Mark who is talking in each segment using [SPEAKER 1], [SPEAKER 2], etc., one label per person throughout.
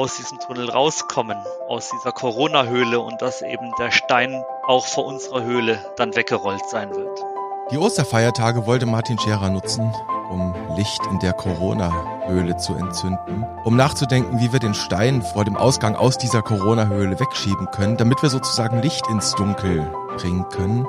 [SPEAKER 1] aus diesem Tunnel rauskommen, aus dieser Corona-Höhle und dass eben der Stein auch vor unserer Höhle dann weggerollt sein wird.
[SPEAKER 2] Die Osterfeiertage wollte Martin Scherer nutzen, um Licht in der Corona-Höhle zu entzünden, um nachzudenken, wie wir den Stein vor dem Ausgang aus dieser Corona-Höhle wegschieben können, damit wir sozusagen Licht ins Dunkel bringen können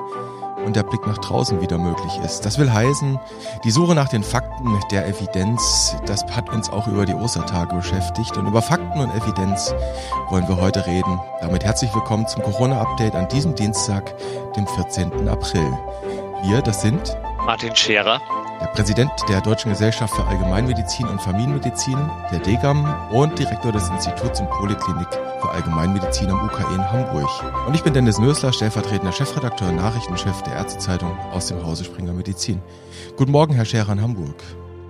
[SPEAKER 2] und der Blick nach draußen wieder möglich ist. Das will heißen, die Suche nach den Fakten der Evidenz, das hat uns auch über die Ostertage beschäftigt und über Fakten und Evidenz wollen wir heute reden. Damit herzlich willkommen zum Corona-Update an diesem Dienstag, dem 14. April. Wir, das sind
[SPEAKER 1] Martin Scherer
[SPEAKER 2] der Präsident der Deutschen Gesellschaft für Allgemeinmedizin und Familienmedizin, der DGAM und Direktor des Instituts und Poliklinik für Allgemeinmedizin am UKE in Hamburg. Und ich bin Dennis Nörsler, stellvertretender Chefredakteur und Nachrichtenchef der Ärztezeitung aus dem Hause Springer Medizin. Guten Morgen, Herr Scherer in Hamburg.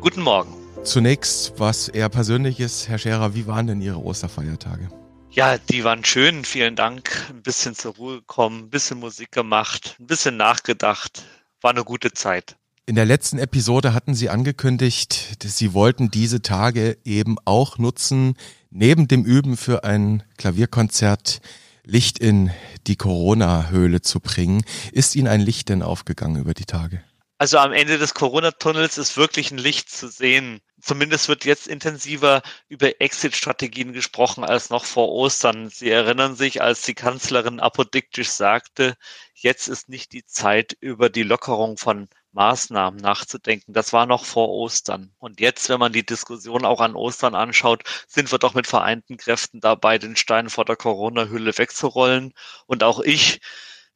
[SPEAKER 1] Guten Morgen.
[SPEAKER 2] Zunächst was eher Persönliches. Herr Scherer, wie waren denn Ihre Osterfeiertage?
[SPEAKER 1] Ja, die waren schön. Vielen Dank. Ein bisschen zur Ruhe gekommen, ein bisschen Musik gemacht, ein bisschen nachgedacht. War eine gute Zeit.
[SPEAKER 2] In der letzten Episode hatten Sie angekündigt, dass Sie wollten diese Tage eben auch nutzen, neben dem Üben für ein Klavierkonzert Licht in die Corona-Höhle zu bringen. Ist Ihnen ein Licht denn aufgegangen über die Tage?
[SPEAKER 1] Also am Ende des Corona-Tunnels ist wirklich ein Licht zu sehen. Zumindest wird jetzt intensiver über Exit-Strategien gesprochen als noch vor Ostern. Sie erinnern sich, als die Kanzlerin apodiktisch sagte, jetzt ist nicht die Zeit, über die Lockerung von Maßnahmen nachzudenken. Das war noch vor Ostern. Und jetzt, wenn man die Diskussion auch an Ostern anschaut, sind wir doch mit vereinten Kräften dabei, den Stein vor der Corona-Hülle wegzurollen. Und auch ich,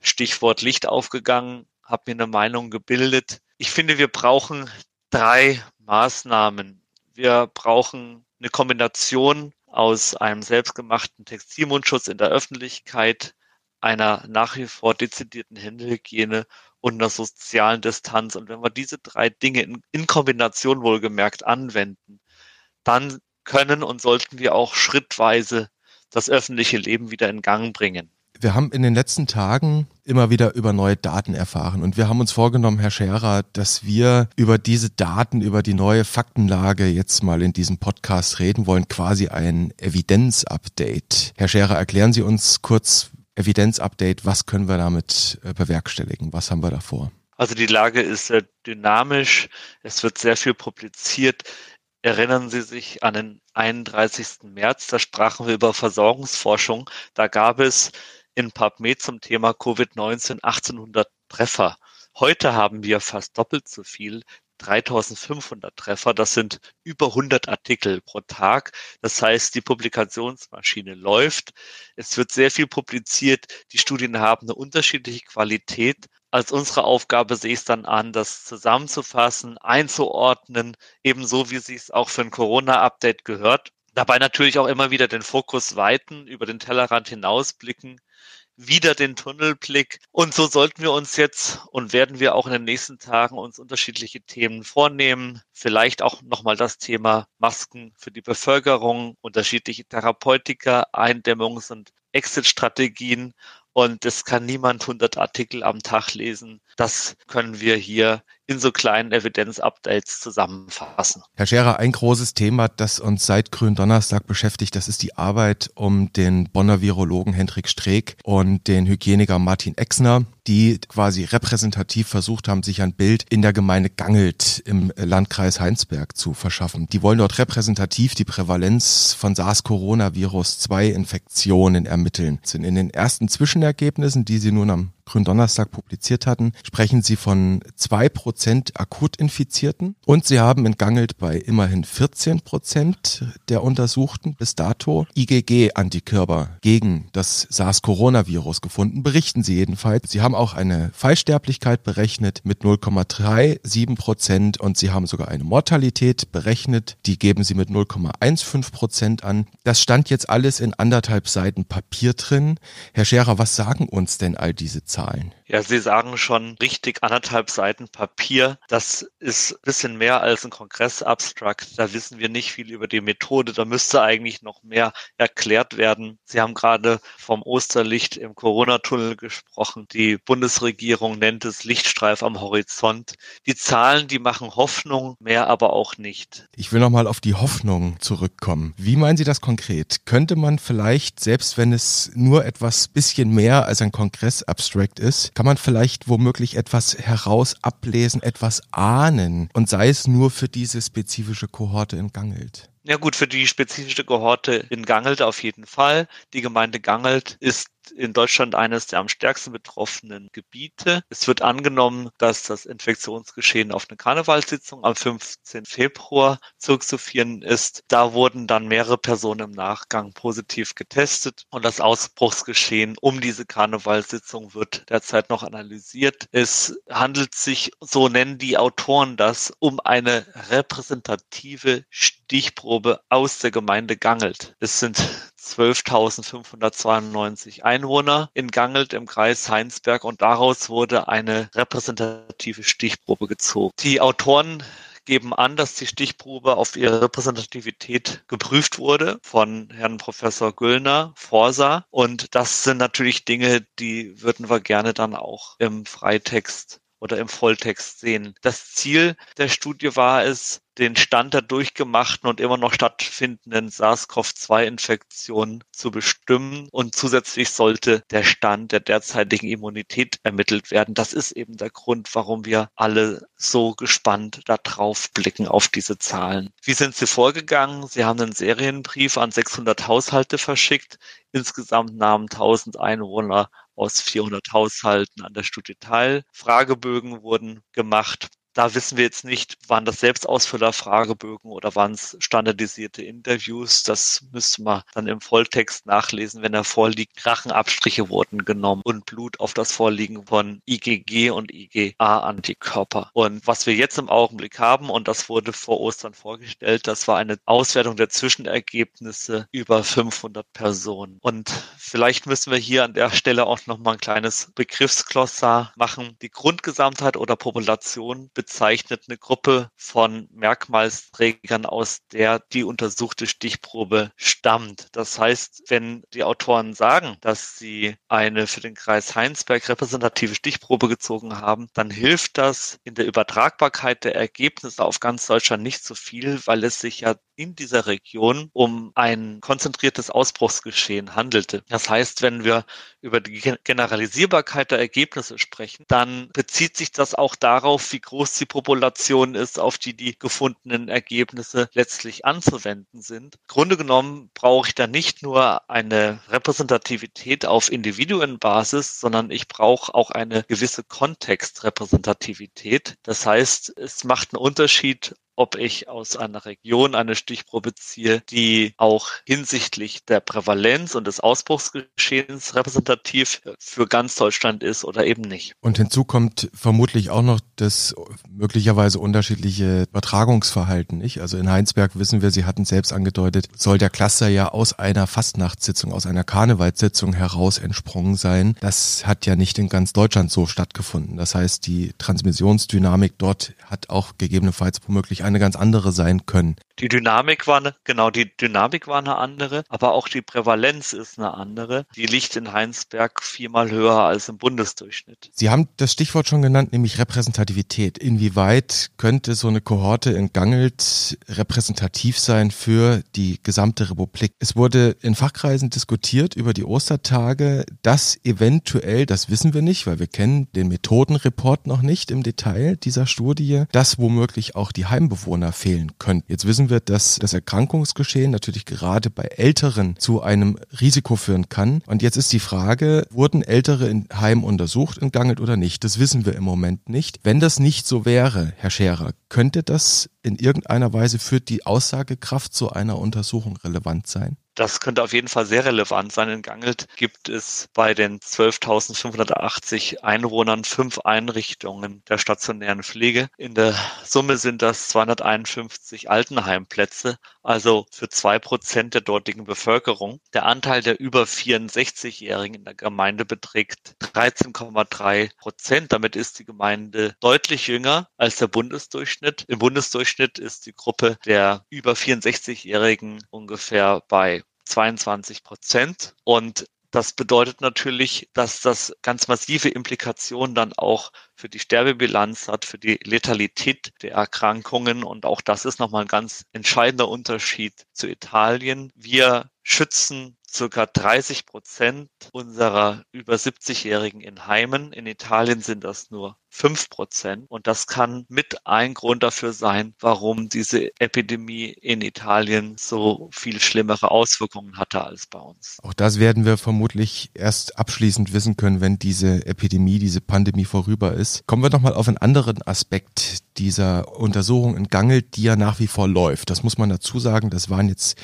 [SPEAKER 1] Stichwort Licht aufgegangen, habe mir eine Meinung gebildet. Ich finde, wir brauchen drei Maßnahmen. Wir brauchen eine Kombination aus einem selbstgemachten Textilmundschutz in der Öffentlichkeit, einer nach wie vor dezidierten Händehygiene und einer sozialen Distanz. Und wenn wir diese drei Dinge in, in Kombination wohlgemerkt anwenden, dann können und sollten wir auch schrittweise das öffentliche Leben wieder in Gang bringen.
[SPEAKER 2] Wir haben in den letzten Tagen immer wieder über neue Daten erfahren und wir haben uns vorgenommen, Herr Scherer, dass wir über diese Daten, über die neue Faktenlage jetzt mal in diesem Podcast reden wollen, quasi ein Evidenz-Update. Herr Scherer, erklären Sie uns kurz, Evidenzupdate, was können wir damit äh, bewerkstelligen? Was haben wir davor?
[SPEAKER 1] Also die Lage ist sehr dynamisch, es wird sehr viel publiziert. Erinnern Sie sich an den 31. März, da sprachen wir über Versorgungsforschung. Da gab es in PubMed zum Thema Covid-19 1800 Treffer. Heute haben wir fast doppelt so viel, 3500 Treffer. Das sind über 100 Artikel pro Tag. Das heißt, die Publikationsmaschine läuft. Es wird sehr viel publiziert. Die Studien haben eine unterschiedliche Qualität. Als unsere Aufgabe sehe ich es dann an, das zusammenzufassen, einzuordnen, ebenso wie es auch für ein Corona-Update gehört. Dabei natürlich auch immer wieder den Fokus weiten, über den Tellerrand hinausblicken, wieder den Tunnelblick. Und so sollten wir uns jetzt und werden wir auch in den nächsten Tagen uns unterschiedliche Themen vornehmen. Vielleicht auch nochmal das Thema Masken für die Bevölkerung, unterschiedliche Therapeutika, Eindämmungs- und Exit-Strategien. Und es kann niemand 100 Artikel am Tag lesen. Das können wir hier in so kleinen Evidenz-Updates zusammenfassen.
[SPEAKER 2] Herr Scherer, ein großes Thema, das uns seit Gründonnerstag beschäftigt, das ist die Arbeit um den Bonner Virologen Hendrik Streeck und den Hygieniker Martin Exner, die quasi repräsentativ versucht haben, sich ein Bild in der Gemeinde Gangelt im Landkreis Heinsberg zu verschaffen. Die wollen dort repräsentativ die Prävalenz von SARS-Coronavirus-2-Infektionen ermitteln. In den ersten Zwischenergebnissen, die sie nun am Gründonnerstag publiziert hatten, sprechen sie von zwei Prozent Akutinfizierten und sie haben entgangelt bei immerhin 14 Prozent der Untersuchten bis dato IgG-Antikörper gegen das SARS-Coronavirus gefunden, berichten sie jedenfalls. Sie haben auch eine Fallsterblichkeit berechnet mit 0,37 Prozent und sie haben sogar eine Mortalität berechnet, die geben sie mit 0,15 Prozent an. Das stand jetzt alles in anderthalb Seiten Papier drin. Herr Scherer, was sagen uns denn all diese Zahlen?
[SPEAKER 1] Ja, Sie sagen schon richtig anderthalb Seiten Papier. Das ist ein bisschen mehr als ein Kongressabstrakt. Da wissen wir nicht viel über die Methode. Da müsste eigentlich noch mehr erklärt werden. Sie haben gerade vom Osterlicht im Corona-Tunnel gesprochen. Die Bundesregierung nennt es Lichtstreif am Horizont. Die Zahlen, die machen Hoffnung, mehr aber auch nicht.
[SPEAKER 2] Ich will nochmal auf die Hoffnung zurückkommen. Wie meinen Sie das konkret? Könnte man vielleicht, selbst wenn es nur etwas bisschen mehr als ein Kongressabstract ist, kann man vielleicht womöglich etwas heraus ablesen, etwas ahnen und sei es nur für diese spezifische Kohorte in Gangelt?
[SPEAKER 1] Ja gut, für die spezifische Kohorte in Gangelt auf jeden Fall. Die Gemeinde Gangelt ist in Deutschland eines der am stärksten betroffenen Gebiete. Es wird angenommen, dass das Infektionsgeschehen auf eine Karnevalssitzung am 15. Februar zurückzuführen ist. Da wurden dann mehrere Personen im Nachgang positiv getestet und das Ausbruchsgeschehen um diese Karnevalssitzung wird derzeit noch analysiert. Es handelt sich, so nennen die Autoren das, um eine repräsentative Stichprobe aus der Gemeinde Gangelt. Es sind 12.592 Einwohner in Gangelt im Kreis Heinsberg und daraus wurde eine repräsentative Stichprobe gezogen. Die Autoren geben an, dass die Stichprobe auf ihre Repräsentativität geprüft wurde von Herrn Professor Güllner, Forsa. Und das sind natürlich Dinge, die würden wir gerne dann auch im Freitext oder im Volltext sehen. Das Ziel der Studie war es, den Stand der durchgemachten und immer noch stattfindenden SARS-CoV-2-Infektion zu bestimmen. Und zusätzlich sollte der Stand der derzeitigen Immunität ermittelt werden. Das ist eben der Grund, warum wir alle so gespannt darauf blicken, auf diese Zahlen. Wie sind Sie vorgegangen? Sie haben einen Serienbrief an 600 Haushalte verschickt. Insgesamt nahmen 1000 Einwohner aus 400 Haushalten an der Studie teil. Fragebögen wurden gemacht. Da wissen wir jetzt nicht, waren das Selbstausfüller-Fragebögen oder waren es standardisierte Interviews. Das müsste man dann im Volltext nachlesen, wenn er vorliegt. Rachenabstriche wurden genommen und Blut auf das Vorliegen von IgG und IgA-Antikörper. Und was wir jetzt im Augenblick haben, und das wurde vor Ostern vorgestellt, das war eine Auswertung der Zwischenergebnisse über 500 Personen. Und vielleicht müssen wir hier an der Stelle auch nochmal ein kleines Begriffsklossar machen. Die Grundgesamtheit oder Population bezeichnet eine Gruppe von Merkmalsträgern, aus der die untersuchte Stichprobe stammt. Das heißt, wenn die Autoren sagen, dass sie eine für den Kreis Heinsberg repräsentative Stichprobe gezogen haben, dann hilft das in der Übertragbarkeit der Ergebnisse auf ganz Deutschland nicht so viel, weil es sich ja in dieser Region um ein konzentriertes Ausbruchsgeschehen handelte. Das heißt, wenn wir über die Generalisierbarkeit der Ergebnisse sprechen, dann bezieht sich das auch darauf, wie groß die Population ist, auf die die gefundenen Ergebnisse letztlich anzuwenden sind. Grunde genommen brauche ich da nicht nur eine Repräsentativität auf Individuenbasis, sondern ich brauche auch eine gewisse Kontextrepräsentativität. Das heißt, es macht einen Unterschied, ob ich aus einer Region eine Stichprobe ziehe, die auch hinsichtlich der Prävalenz und des Ausbruchsgeschehens repräsentativ für ganz Deutschland ist oder eben nicht.
[SPEAKER 2] Und hinzu kommt vermutlich auch noch das möglicherweise unterschiedliche Übertragungsverhalten, nicht? Also in Heinsberg wissen wir, Sie hatten selbst angedeutet, soll der Cluster ja aus einer Fastnachtssitzung, aus einer Karnevalssitzung heraus entsprungen sein. Das hat ja nicht in ganz Deutschland so stattgefunden. Das heißt, die Transmissionsdynamik dort hat auch gegebenenfalls womöglich eine ganz andere sein können.
[SPEAKER 1] Die Dynamik war eine, genau, die Dynamik war eine andere, aber auch die Prävalenz ist eine andere. Die liegt in Heinsberg viermal höher als im Bundesdurchschnitt.
[SPEAKER 2] Sie haben das Stichwort schon genannt, nämlich Repräsentativität. Inwieweit könnte so eine Kohorte in Gangelt repräsentativ sein für die gesamte Republik? Es wurde in Fachkreisen diskutiert über die Ostertage, dass eventuell, das wissen wir nicht, weil wir kennen den Methodenreport noch nicht im Detail dieser Studie, dass womöglich auch die Heimbewohner fehlen könnten. Jetzt wissen wird, dass das Erkrankungsgeschehen natürlich gerade bei Älteren zu einem Risiko führen kann. Und jetzt ist die Frage, wurden Ältere in Heim untersucht in Gangelt oder nicht? Das wissen wir im Moment nicht. Wenn das nicht so wäre, Herr Scherer, könnte das in irgendeiner Weise für die Aussagekraft zu einer Untersuchung relevant sein?
[SPEAKER 1] Das könnte auf jeden Fall sehr relevant sein. In Gangelt gibt es bei den 12.580 Einwohnern fünf Einrichtungen der stationären Pflege. In der Summe sind das 251 Altenheimplätze, also für zwei Prozent der dortigen Bevölkerung. Der Anteil der über 64-Jährigen in der Gemeinde beträgt 13,3 Prozent. Damit ist die Gemeinde deutlich jünger als der Bundesdurchschnitt. Im Bundesdurchschnitt ist die Gruppe der über 64-Jährigen ungefähr bei 22 Prozent. Und das bedeutet natürlich, dass das ganz massive Implikationen dann auch für die Sterbebilanz hat, für die Letalität der Erkrankungen. Und auch das ist nochmal ein ganz entscheidender Unterschied zu Italien. Wir schützen circa 30 Prozent unserer über 70-Jährigen in Heimen. In Italien sind das nur 5 Prozent. Und das kann mit ein Grund dafür sein, warum diese Epidemie in Italien so viel schlimmere Auswirkungen hatte als bei uns.
[SPEAKER 2] Auch das werden wir vermutlich erst abschließend wissen können, wenn diese Epidemie, diese Pandemie vorüber ist. Kommen wir nochmal auf einen anderen Aspekt dieser Untersuchung in Gangelt, die ja nach wie vor läuft. Das muss man dazu sagen. Das waren jetzt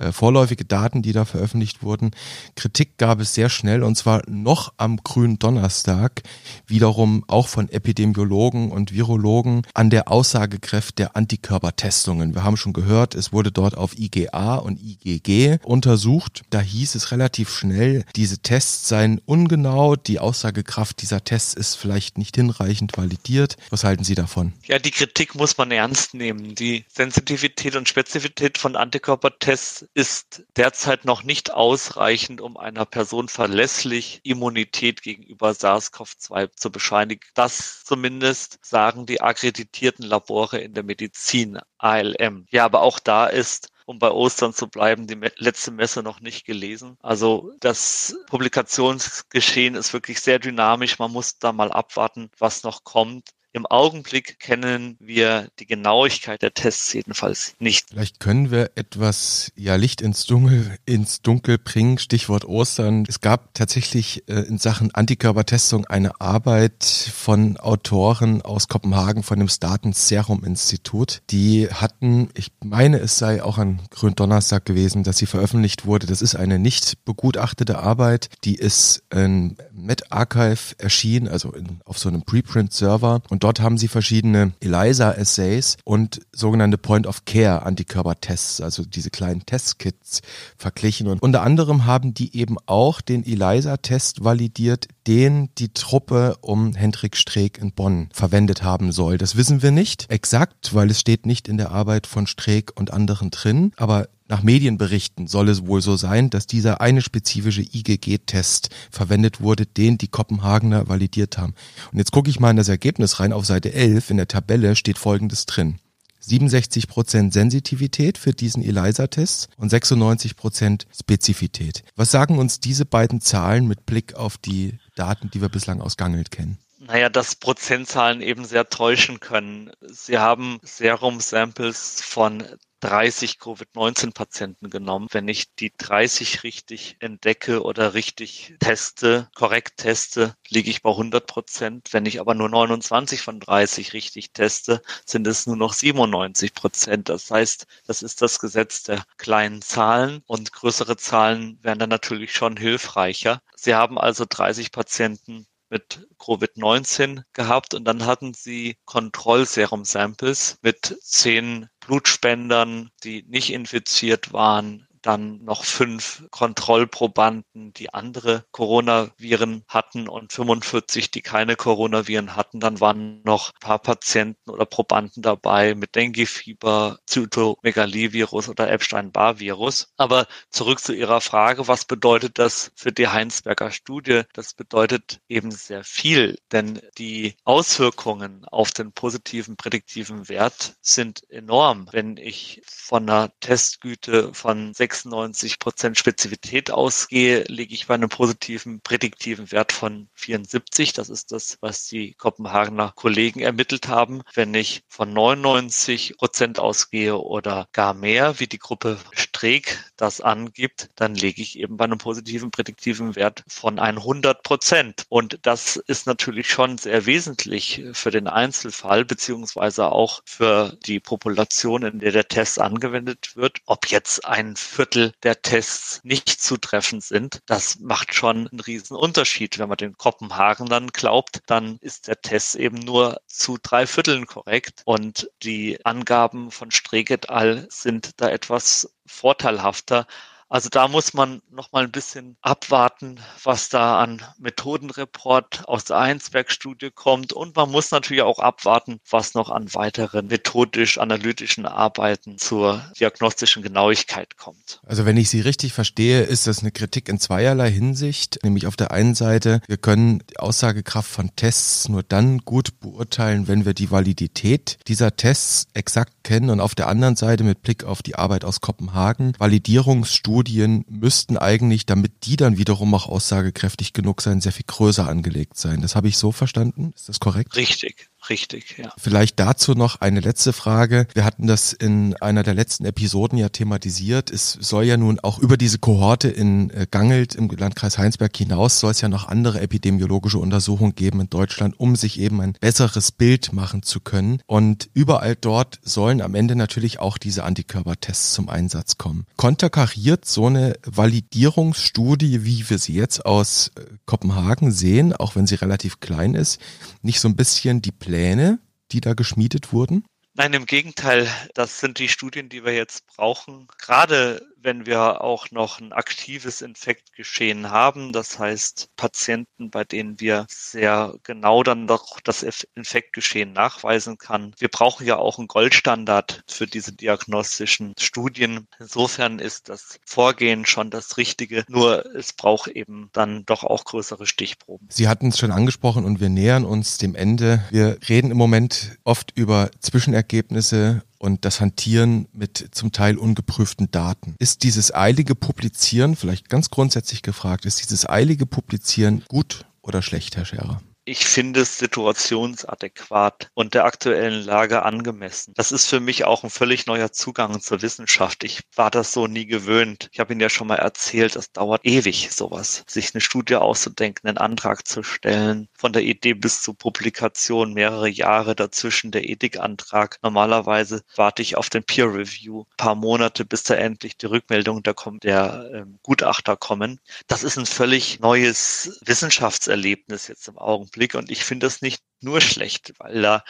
[SPEAKER 2] äh, vorläufige Daten, die da veröffentlicht wurden. Kritik gab es sehr schnell und zwar noch am grünen Donnerstag, wiederum auch von Epidemiologen und Virologen an der Aussagekraft der Antikörpertestungen. Wir haben schon gehört, es wurde dort auf IgA und IgG untersucht. Da hieß es relativ schnell, diese Tests seien ungenau, die Aussagekraft dieser Tests ist vielleicht nicht hinreichend validiert. Was halten Sie davon?
[SPEAKER 1] Ja, die Kritik muss man ernst nehmen. Die Sensitivität und Spezifität von Antikörpertests ist derzeit noch nicht ausreichend, um einer Person verlässlich Immunität gegenüber SARS-CoV-2 zu bescheinigen. Das zumindest sagen die akkreditierten Labore in der Medizin, ALM. Ja, aber auch da ist um bei Ostern zu bleiben, die letzte Messe noch nicht gelesen. Also das Publikationsgeschehen ist wirklich sehr dynamisch. Man muss da mal abwarten, was noch kommt. Im Augenblick kennen wir die Genauigkeit der Tests jedenfalls nicht.
[SPEAKER 2] Vielleicht können wir etwas ja, Licht ins Dunkel, ins Dunkel bringen, Stichwort Ostern. Es gab tatsächlich äh, in Sachen Antikörpertestung eine Arbeit von Autoren aus Kopenhagen von dem Staten Serum Institut. Die hatten, ich meine, es sei auch an Gründonnerstag gewesen, dass sie veröffentlicht wurde. Das ist eine nicht begutachtete Arbeit, die ist in MedArchive erschienen, also in, auf so einem Preprint-Server. Und dort haben sie verschiedene ELISA-Assays und sogenannte Point-of-Care-Antikörpertests, also diese kleinen Testkits verglichen. Und unter anderem haben die eben auch den ELISA-Test validiert, den die Truppe um Hendrik Streeck in Bonn verwendet haben soll. Das wissen wir nicht exakt, weil es steht nicht in der Arbeit von Streeck und anderen drin. Aber nach Medienberichten soll es wohl so sein, dass dieser eine spezifische IgG-Test verwendet wurde, den die Kopenhagener validiert haben. Und jetzt gucke ich mal in das Ergebnis rein. Auf Seite 11 in der Tabelle steht Folgendes drin. 67% Sensitivität für diesen ELISA-Test und 96% Spezifität. Was sagen uns diese beiden Zahlen mit Blick auf die Daten, die wir bislang aus Gangelt kennen?
[SPEAKER 1] Naja, dass Prozentzahlen eben sehr täuschen können. Sie haben Serum-Samples von 30 Covid-19-Patienten genommen. Wenn ich die 30 richtig entdecke oder richtig teste, korrekt teste, liege ich bei 100 Prozent. Wenn ich aber nur 29 von 30 richtig teste, sind es nur noch 97 Prozent. Das heißt, das ist das Gesetz der kleinen Zahlen und größere Zahlen wären dann natürlich schon hilfreicher. Sie haben also 30 Patienten mit Covid-19 gehabt und dann hatten sie Kontrollserum-Samples mit zehn Blutspendern, die nicht infiziert waren, dann noch fünf Kontrollprobanden, die andere Coronaviren hatten und 45, die keine Coronaviren hatten. Dann waren noch ein paar Patienten oder Probanden dabei mit Dengue-Fieber, Zytomegalivirus oder Epstein-Barr-Virus. Aber zurück zu Ihrer Frage, was bedeutet das für die Heinsberger Studie? Das bedeutet eben sehr viel, denn die Auswirkungen auf den positiven prädiktiven Wert sind enorm. Wenn ich von einer Testgüte von 96 Prozent Spezifität ausgehe, liege ich bei einem positiven prädiktiven Wert von 74. Das ist das, was die Kopenhagener Kollegen ermittelt haben. Wenn ich von 99 Prozent ausgehe oder gar mehr, wie die Gruppe Streeck das angibt, dann lege ich eben bei einem positiven prädiktiven Wert von 100 Prozent. Und das ist natürlich schon sehr wesentlich für den Einzelfall, beziehungsweise auch für die Population, in der der Test angewendet wird. Ob jetzt ein Viertel der Tests nicht zutreffend sind, das macht schon einen riesen Unterschied. Wenn man den Kopenhagen dann glaubt, dann ist der Test eben nur zu drei Vierteln korrekt. Und die Angaben von Streeck et al. sind da etwas vorteilhafter also da muss man noch mal ein bisschen abwarten, was da an Methodenreport aus der Einsberg-Studie kommt. Und man muss natürlich auch abwarten, was noch an weiteren methodisch-analytischen Arbeiten zur diagnostischen Genauigkeit kommt.
[SPEAKER 2] Also wenn ich Sie richtig verstehe, ist das eine Kritik in zweierlei Hinsicht. Nämlich auf der einen Seite, wir können die Aussagekraft von Tests nur dann gut beurteilen, wenn wir die Validität dieser Tests exakt kennen. Und auf der anderen Seite mit Blick auf die Arbeit aus Kopenhagen, Validierungsstudien Studien müssten eigentlich, damit die dann wiederum auch aussagekräftig genug sein, sehr viel größer angelegt sein. Das habe ich so verstanden. Ist das korrekt?
[SPEAKER 1] Richtig. Richtig, ja.
[SPEAKER 2] Vielleicht dazu noch eine letzte Frage. Wir hatten das in einer der letzten Episoden ja thematisiert. Es soll ja nun auch über diese Kohorte in äh, Gangelt im Landkreis Heinsberg hinaus soll es ja noch andere epidemiologische Untersuchungen geben in Deutschland, um sich eben ein besseres Bild machen zu können. Und überall dort sollen am Ende natürlich auch diese Antikörpertests zum Einsatz kommen. Konterkariert so eine Validierungsstudie, wie wir sie jetzt aus äh, Kopenhagen sehen, auch wenn sie relativ klein ist, nicht so ein bisschen die Pläne, die da geschmiedet wurden?
[SPEAKER 1] Nein, im Gegenteil, das sind die Studien, die wir jetzt brauchen. Gerade wenn wir auch noch ein aktives Infektgeschehen haben, das heißt Patienten, bei denen wir sehr genau dann doch das Infektgeschehen nachweisen kann. Wir brauchen ja auch einen Goldstandard für diese diagnostischen Studien. Insofern ist das Vorgehen schon das Richtige, nur es braucht eben dann doch auch größere Stichproben.
[SPEAKER 2] Sie hatten es schon angesprochen und wir nähern uns dem Ende. Wir reden im Moment oft über Zwischenergebnisse und das Hantieren mit zum Teil ungeprüften Daten. Ist dieses eilige Publizieren, vielleicht ganz grundsätzlich gefragt, ist dieses eilige Publizieren gut oder schlecht, Herr Scherer?
[SPEAKER 1] Ich finde es situationsadäquat und der aktuellen Lage angemessen. Das ist für mich auch ein völlig neuer Zugang zur Wissenschaft. Ich war das so nie gewöhnt. Ich habe Ihnen ja schon mal erzählt, es dauert ewig, sowas. Sich eine Studie auszudenken, einen Antrag zu stellen, von der Idee bis zur Publikation mehrere Jahre dazwischen der Ethikantrag. Normalerweise warte ich auf den Peer Review ein paar Monate, bis da endlich die Rückmeldung der, der ähm, Gutachter kommen. Das ist ein völlig neues Wissenschaftserlebnis jetzt im Augenblick. Blick und ich finde das nicht nur schlecht, weil da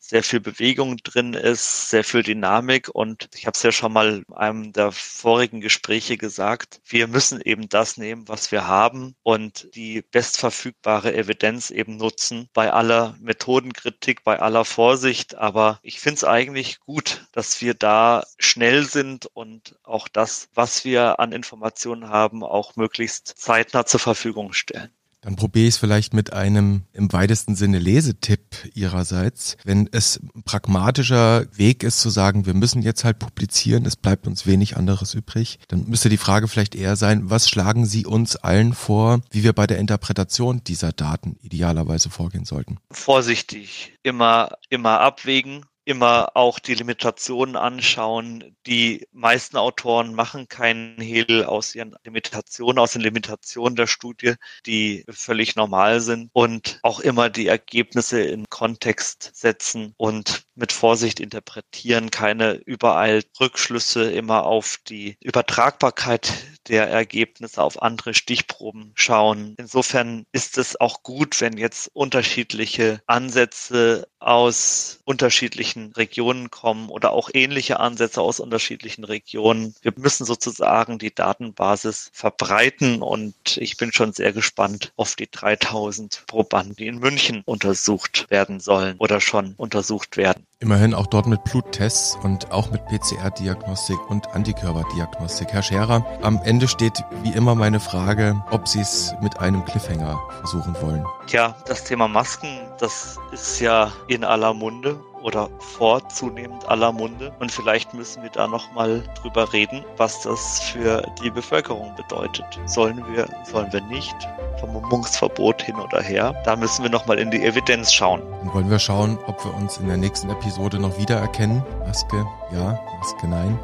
[SPEAKER 1] sehr viel Bewegung drin ist, sehr viel Dynamik und ich habe es ja schon mal in einem der vorigen Gespräche gesagt, wir müssen eben das nehmen, was wir haben und die bestverfügbare Evidenz eben nutzen bei aller Methodenkritik, bei aller Vorsicht, aber ich finde es eigentlich gut, dass wir da schnell sind und auch das, was wir an Informationen haben, auch möglichst zeitnah zur Verfügung stellen.
[SPEAKER 2] Dann probiere ich es vielleicht mit einem im weitesten Sinne Lesetipp Ihrerseits. Wenn es ein pragmatischer Weg ist zu sagen, wir müssen jetzt halt publizieren, es bleibt uns wenig anderes übrig, dann müsste die Frage vielleicht eher sein, was schlagen Sie uns allen vor, wie wir bei der Interpretation dieser Daten idealerweise vorgehen sollten?
[SPEAKER 1] Vorsichtig, immer, immer abwägen immer auch die Limitationen anschauen. Die meisten Autoren machen keinen Hehl aus ihren Limitationen, aus den Limitationen der Studie, die völlig normal sind und auch immer die Ergebnisse in Kontext setzen und mit Vorsicht interpretieren, keine überall Rückschlüsse immer auf die Übertragbarkeit der Ergebnisse auf andere Stichproben schauen. Insofern ist es auch gut, wenn jetzt unterschiedliche Ansätze aus unterschiedlichen Regionen kommen oder auch ähnliche Ansätze aus unterschiedlichen Regionen. Wir müssen sozusagen die Datenbasis verbreiten und ich bin schon sehr gespannt auf die 3000 Probanden, die in München untersucht werden sollen oder schon untersucht werden.
[SPEAKER 2] Immerhin auch dort mit Bluttests und auch mit PCR-Diagnostik und Antikörperdiagnostik. Herr Scherer, am Ende steht wie immer meine Frage, ob Sie es mit einem Cliffhanger versuchen wollen.
[SPEAKER 1] Tja, das Thema Masken, das ist ja in aller Munde oder vor zunehmend aller Munde. Und vielleicht müssen wir da nochmal drüber reden, was das für die Bevölkerung bedeutet. Sollen wir, sollen wir nicht? Vermummungsverbot hin oder her. Da müssen wir nochmal in die Evidenz schauen.
[SPEAKER 2] Dann wollen wir schauen, ob wir uns in der nächsten Episode noch wiedererkennen. Maske ja, Maske nein.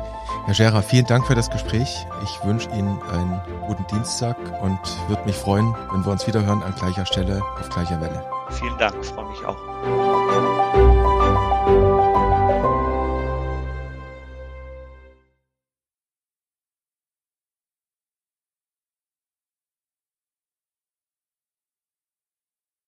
[SPEAKER 2] Herr Scherer, vielen Dank für das Gespräch. Ich wünsche Ihnen einen guten Dienstag und würde mich freuen, wenn wir uns wieder hören an gleicher Stelle auf gleicher Welle.
[SPEAKER 1] Vielen Dank, freue mich auch.